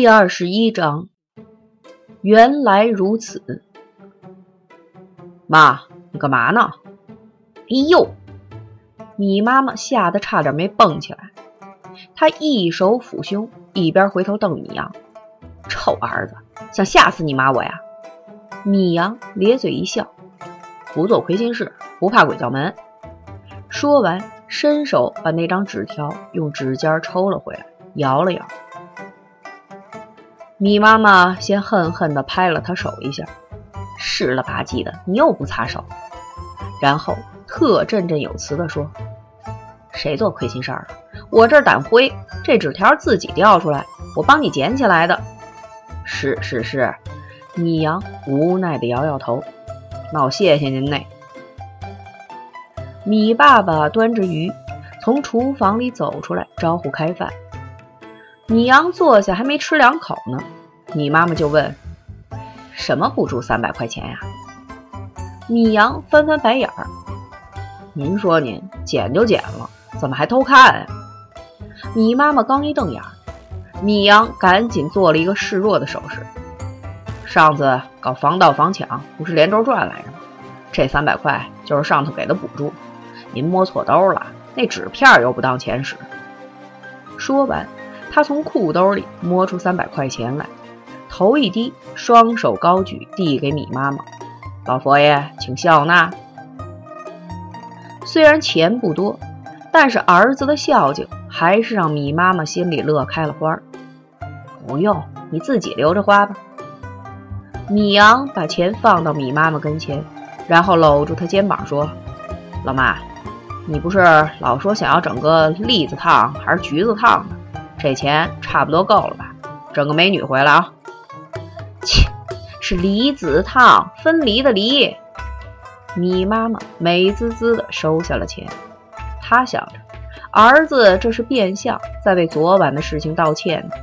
第二十一章，原来如此。妈，你干嘛呢？哎呦！米妈妈吓得差点没蹦起来。她一手抚胸，一边回头瞪米阳：“臭儿子，想吓死你妈我呀！”米阳咧嘴一笑：“不做亏心事，不怕鬼叫门。”说完，伸手把那张纸条用指尖抽了回来，摇了摇。米妈妈先恨恨地拍了他手一下，湿了吧唧的，你又不擦手。然后特振振有词地说：“谁做亏心事儿了？我这儿掸灰，这纸条自己掉出来，我帮你捡起来的。”是是是，米阳无奈地摇摇头：“那我谢谢您嘞。”米爸爸端着鱼从厨房里走出来，招呼开饭。米阳坐下，还没吃两口呢，米妈妈就问：“什么补助三百块钱呀？”米阳翻翻白眼儿：“您说您捡就捡了，怎么还偷看呀？”米妈妈刚一瞪眼，米阳赶紧做了一个示弱的手势：“上次搞防盗防抢不是连轴转来着吗？这三百块就是上头给的补助，您摸错兜了，那纸片又不当钱使。”说完。他从裤兜里摸出三百块钱来，头一低，双手高举，递给米妈妈：“老佛爷，请笑纳。”虽然钱不多，但是儿子的孝敬还是让米妈妈心里乐开了花。不用，你自己留着花吧。米阳把钱放到米妈妈跟前，然后搂住她肩膀说：“老妈，你不是老说想要整个栗子烫还是橘子烫的？”这钱差不多够了吧？整个美女回来啊！切，是离子烫，分离的离。米妈妈美滋滋的收下了钱，她想着，儿子这是变相在为昨晚的事情道歉呢。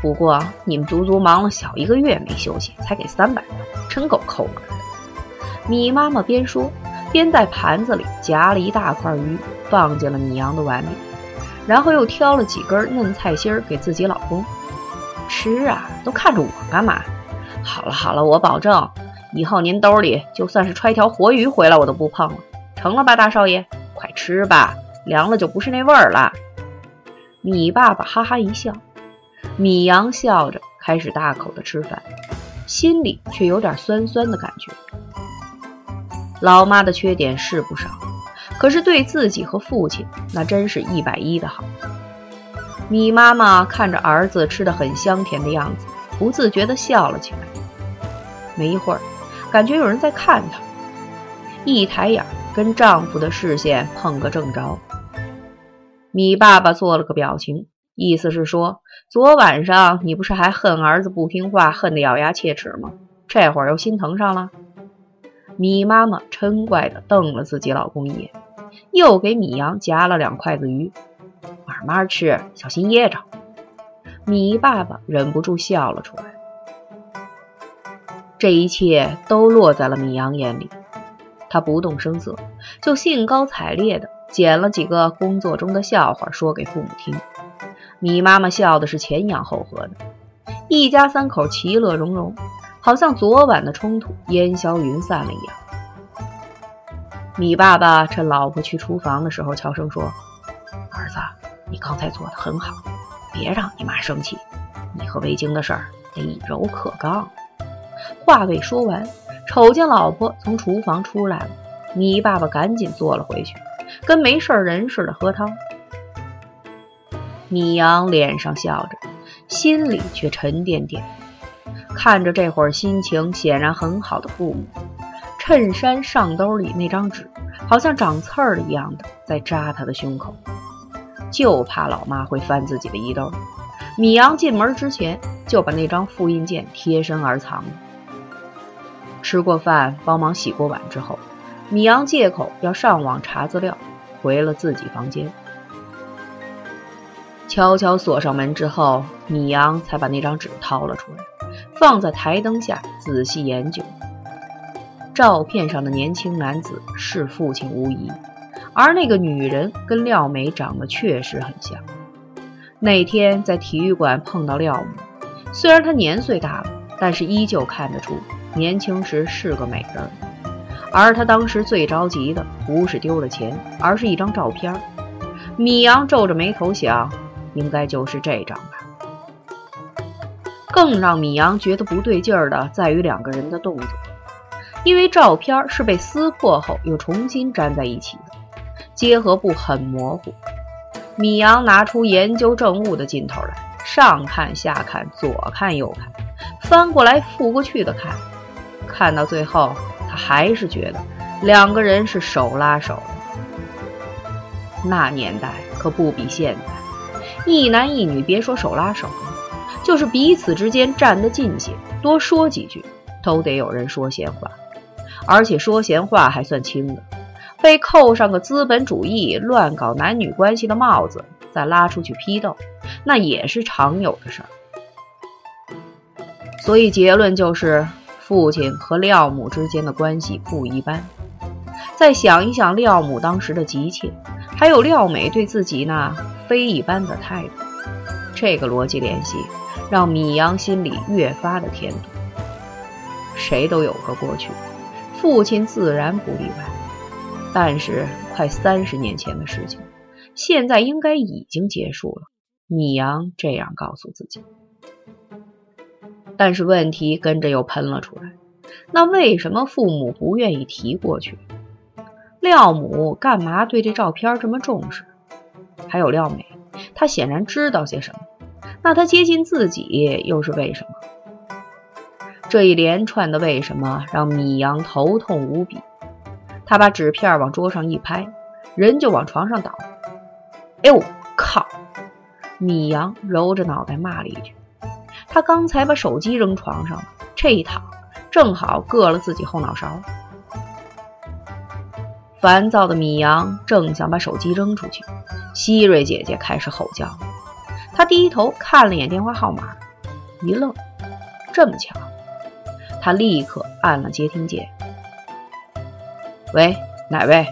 不过你们足足忙了小一个月没休息，才给三百块，真够抠门的。米妈妈边说边在盘子里夹了一大块鱼，放进了米阳的碗里。然后又挑了几根嫩菜心儿给自己老公吃啊，都看着我干嘛？好了好了，我保证，以后您兜里就算是揣条活鱼回来，我都不碰了，成了吧，大少爷？快吃吧，凉了就不是那味儿了。米爸爸哈哈一笑，米阳笑着开始大口的吃饭，心里却有点酸酸的感觉。老妈的缺点是不少。可是对自己和父亲，那真是一百一的好。米妈妈看着儿子吃的很香甜的样子，不自觉地笑了起来。没一会儿，感觉有人在看她，一抬眼跟丈夫的视线碰个正着。米爸爸做了个表情，意思是说，昨晚上你不是还恨儿子不听话，恨得咬牙切齿吗？这会儿又心疼上了。米妈妈嗔怪地瞪了自己老公一眼。又给米阳夹了两筷子鱼，慢慢吃，小心噎着。米爸爸忍不住笑了出来。这一切都落在了米阳眼里，他不动声色，就兴高采烈地捡了几个工作中的笑话说给父母听。米妈妈笑的是前仰后合的，一家三口其乐融融，好像昨晚的冲突烟消云散了一样。米爸爸趁老婆去厨房的时候，悄声说：“儿子，你刚才做的很好，别让你妈生气。你和维京的事儿得以柔克刚。”话未说完，瞅见老婆从厨房出来了，米爸爸赶紧坐了回去，跟没事人似的喝汤。米阳脸上笑着，心里却沉甸甸，看着这会儿心情显然很好的父母。衬衫上兜里那张纸，好像长刺儿了一样的在扎他的胸口，就怕老妈会翻自己的衣兜。米阳进门之前就把那张复印件贴身而藏。吃过饭，帮忙洗过碗之后，米阳借口要上网查资料，回了自己房间。悄悄锁上门之后，米阳才把那张纸掏了出来，放在台灯下仔细研究。照片上的年轻男子是父亲无疑，而那个女人跟廖美长得确实很像。那天在体育馆碰到廖母，虽然他年岁大了，但是依旧看得出年轻时是个美人。而他当时最着急的不是丢了钱，而是一张照片。米阳皱着眉头想，应该就是这张吧。更让米阳觉得不对劲儿的在于两个人的动作，因为照片是被撕破后又重新粘在一起的，结合部很模糊。米阳拿出研究证物的劲头来，上看下看，左看右看，翻过来覆过去的看，看到最后，他还是觉得两个人是手拉手。那年代可不比现在，一男一女别说手拉手了，就是彼此之间站得近些，多说几句，都得有人说闲话，而且说闲话还算轻的。被扣上个资本主义乱搞男女关系的帽子，再拉出去批斗，那也是常有的事儿。所以结论就是，父亲和廖母之间的关系不一般。再想一想廖母当时的急切，还有廖美对自己那非一般的态度，这个逻辑联系让米阳心里越发的添堵。谁都有个过去，父亲自然不例外。但是，快三十年前的事情，现在应该已经结束了。米阳这样告诉自己。但是问题跟着又喷了出来：那为什么父母不愿意提过去？廖母干嘛对这照片这么重视？还有廖美，她显然知道些什么。那她接近自己又是为什么？这一连串的为什么让米阳头痛无比。他把纸片往桌上一拍，人就往床上倒。哎呦，靠！米阳揉着脑袋骂了一句。他刚才把手机扔床上了，这一躺正好硌了自己后脑勺。烦躁的米阳正想把手机扔出去，希瑞姐姐开始吼叫。他低头看了眼电话号码，一愣，这么巧，他立刻按了接听键。喂，哪位？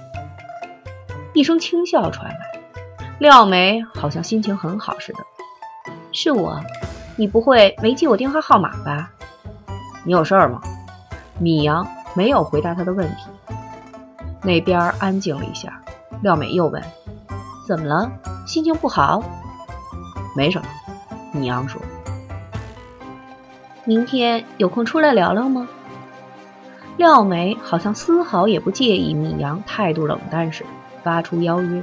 一声轻笑传来，廖梅好像心情很好似的。是我，你不会没记我电话号码吧？你有事儿吗？米阳没有回答他的问题。那边安静了一下，廖美又问：“怎么了？心情不好？”没什么，米阳说。明天有空出来聊聊吗？廖美好像丝毫也不介意米阳态度冷淡时，发出邀约。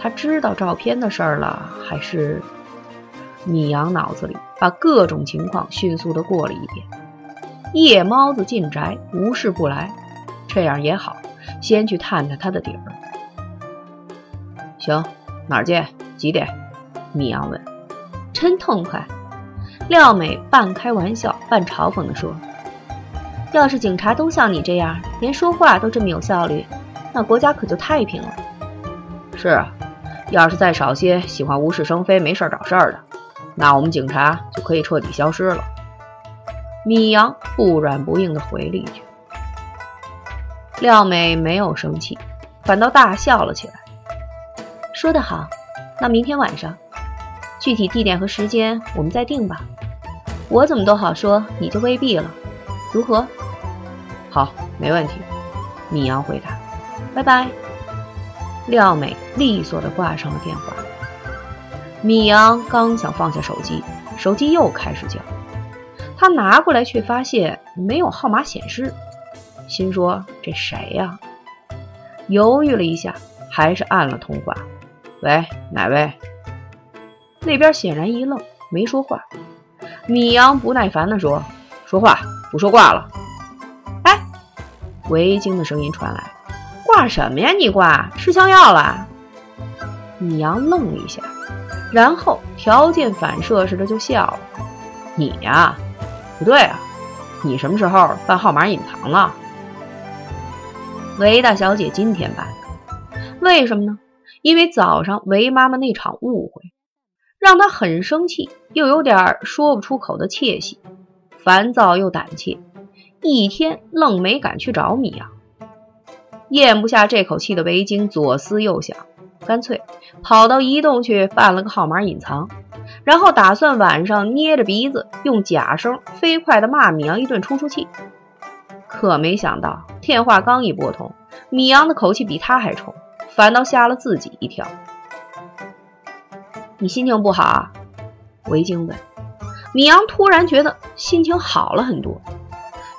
他知道照片的事儿了，还是？米阳脑子里把各种情况迅速的过了一遍。夜猫子进宅，无事不来，这样也好，先去探探他的底儿。行，哪儿见？几点？米阳问。真痛快！廖美半开玩笑半嘲讽地说。要是警察都像你这样，连说话都这么有效率，那国家可就太平了。是啊，要是再少些喜欢无事生非、没事找事儿的，那我们警察就可以彻底消失了。米阳不软不硬地回了一句。廖美没有生气，反倒大笑了起来。说得好，那明天晚上，具体地点和时间我们再定吧。我怎么都好说，你就未必了，如何？好，没问题。米阳回答：“拜拜。”廖美利索地挂上了电话。米阳刚想放下手机，手机又开始叫。他拿过来，却发现没有号码显示，心说：“这谁呀？”犹豫了一下，还是按了通话：“喂，哪位？”那边显然一愣，没说话。米阳不耐烦地说：“说话，不说挂了。”哎维京的声音传来：“挂什么呀？你挂吃枪药了？”米阳愣了一下，然后条件反射似的就笑了：“你呀，不对啊，你什么时候把号码隐藏了？”维大小姐今天办的，为什么呢？因为早上维妈妈那场误会，让他很生气，又有点说不出口的窃喜，烦躁又胆怯。一天愣没敢去找米阳，咽不下这口气的维京左思右想，干脆跑到移动去办了个号码隐藏，然后打算晚上捏着鼻子用假声飞快的骂米阳一顿出出气。可没想到电话刚一拨通，米阳的口气比他还冲，反倒吓了自己一跳。你心情不好？啊？维京问。米阳突然觉得心情好了很多。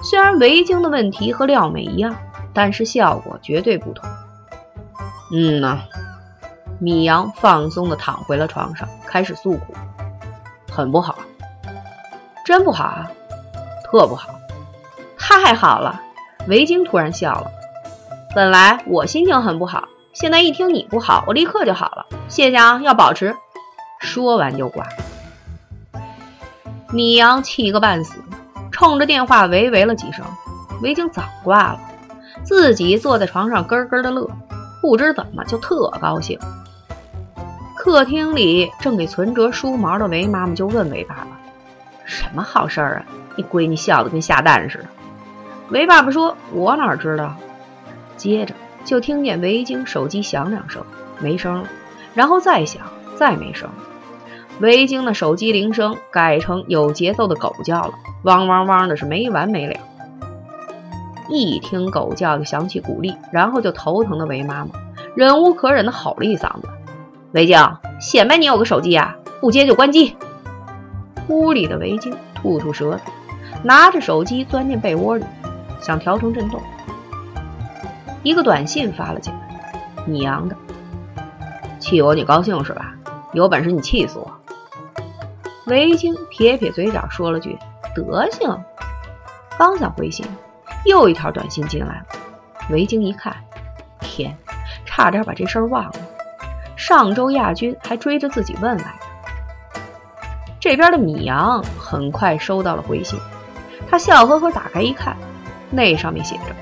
虽然维京的问题和廖美一样，但是效果绝对不同。嗯呐，米阳放松地躺回了床上，开始诉苦。很不好，真不好啊，特不好，太好了！维京突然笑了。本来我心情很不好，现在一听你不好，我立刻就好了。谢谢啊，要保持。说完就挂。米阳气个半死，冲着电话喂喂了几声，维京早挂了，自己坐在床上咯咯的乐，不知怎么就特高兴。客厅里正给存折梳毛的维妈妈就问维爸爸：“什么好事儿啊？你闺女笑得跟下蛋似的。”维爸爸说：“我哪知道。”接着就听见维京手机响两声，没声了，然后再响，再没声。维京的手机铃声改成有节奏的狗叫了，汪汪汪的是没完没了。一听狗叫就想起古丽，然后就头疼的维妈妈忍无可忍的吼了一嗓子：“维京，显摆你有个手机啊，不接就关机！”屋里的维京吐吐舌头，拿着手机钻进被窝里，想调成震动。一个短信发了进来，娘的：“气我你高兴是吧？有本事你气死我！”维京撇撇嘴角，说了句：“德行。”刚想回信，又一条短信进来了。维京一看，天，差点把这事儿忘了。上周亚军还追着自己问来着。这边的米阳很快收到了回信，他笑呵呵打开一看，那上面写着：“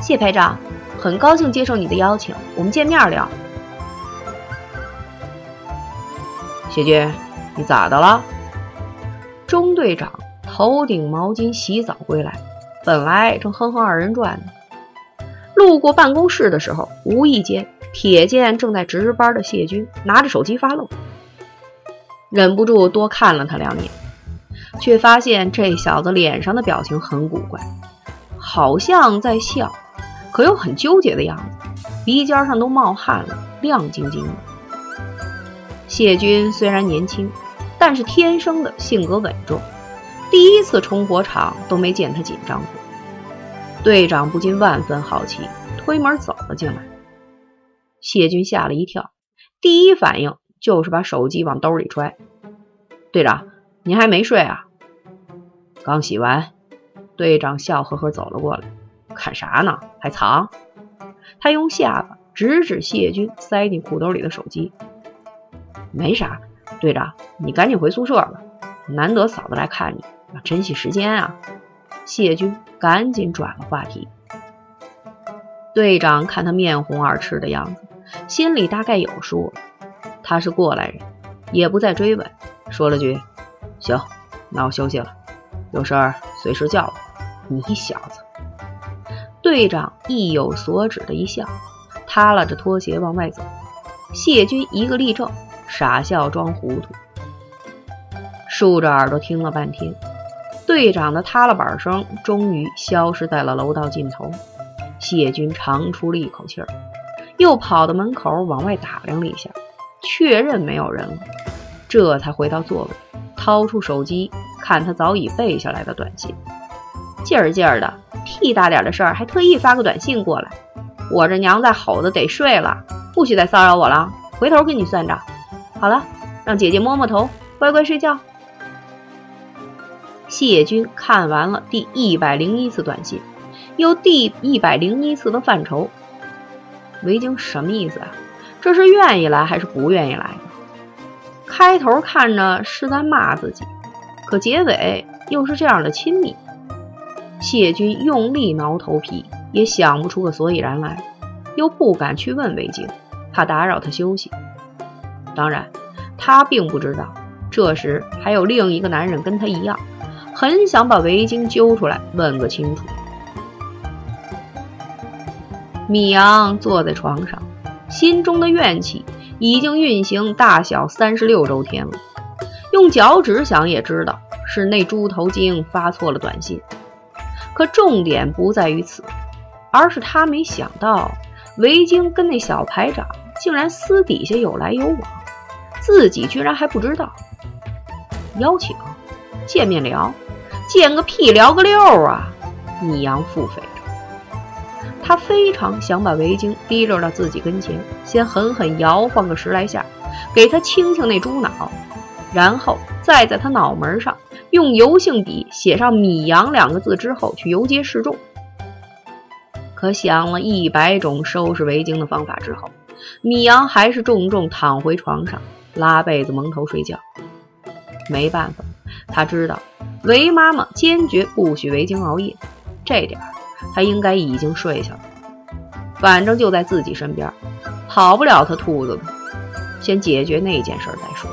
谢排长，很高兴接受你的邀请，我们见面聊。”谢军。你咋的了？中队长头顶毛巾洗澡归来，本来正哼哼二人转呢，路过办公室的时候，无意间瞥见正在值班的谢军拿着手机发愣，忍不住多看了他两眼，却发现这小子脸上的表情很古怪，好像在笑，可又很纠结的样子，鼻尖上都冒汗了，亮晶晶的。谢军虽然年轻。但是天生的性格稳重，第一次冲火场都没见他紧张过。队长不禁万分好奇，推门走了进来。谢军吓了一跳，第一反应就是把手机往兜里揣。队长，您还没睡啊？刚洗完。队长笑呵呵走了过来，看啥呢？还藏？他用下巴指指谢军塞进裤兜里的手机。没啥。队长，你赶紧回宿舍吧，难得嫂子来看你，要珍惜时间啊！谢军赶紧转了话题。队长看他面红耳赤的样子，心里大概有数了。他是过来人，也不再追问，说了句：“行，那我休息了，有事儿随时叫我。”你小子！队长意有所指的一笑，耷拉着拖鞋往外走。谢军一个立正。傻笑装糊涂，竖着耳朵听了半天，队长的塌了板声终于消失在了楼道尽头。谢军长出了一口气儿，又跑到门口往外打量了一下，确认没有人了，这才回到座位，掏出手机看他早已背下来的短信。劲儿劲儿的，屁大点的事儿还特意发个短信过来，我这娘在吼的得睡了，不许再骚扰我了，回头跟你算账。好了，让姐姐摸摸头，乖乖睡觉。谢军看完了第一百零一次短信，又第一百零一次的犯愁。维京什么意思啊？这是愿意来还是不愿意来？开头看着是在骂自己，可结尾又是这样的亲密。谢军用力挠头皮，也想不出个所以然来，又不敢去问维京，怕打扰他休息。当然，他并不知道，这时还有另一个男人跟他一样，很想把维京揪出来问个清楚。米阳坐在床上，心中的怨气已经运行大小三十六周天了。用脚趾想也知道是那猪头精发错了短信。可重点不在于此，而是他没想到维京跟那小排长竟然私底下有来有往，自己居然还不知道。邀请见面聊，见个屁聊个六啊！米阳腹诽着，他非常想把围巾提溜到自己跟前，先狠狠摇晃个十来下，给他清清那猪脑，然后再在他脑门上。用油性笔写上“米阳”两个字之后，去游街示众。可想了一百种收拾围巾的方法之后，米阳还是重重躺回床上，拉被子蒙头睡觉。没办法，他知道维妈妈坚决不许维京熬夜，这点他应该已经睡下了。反正就在自己身边，跑不了他兔子的，先解决那件事再说。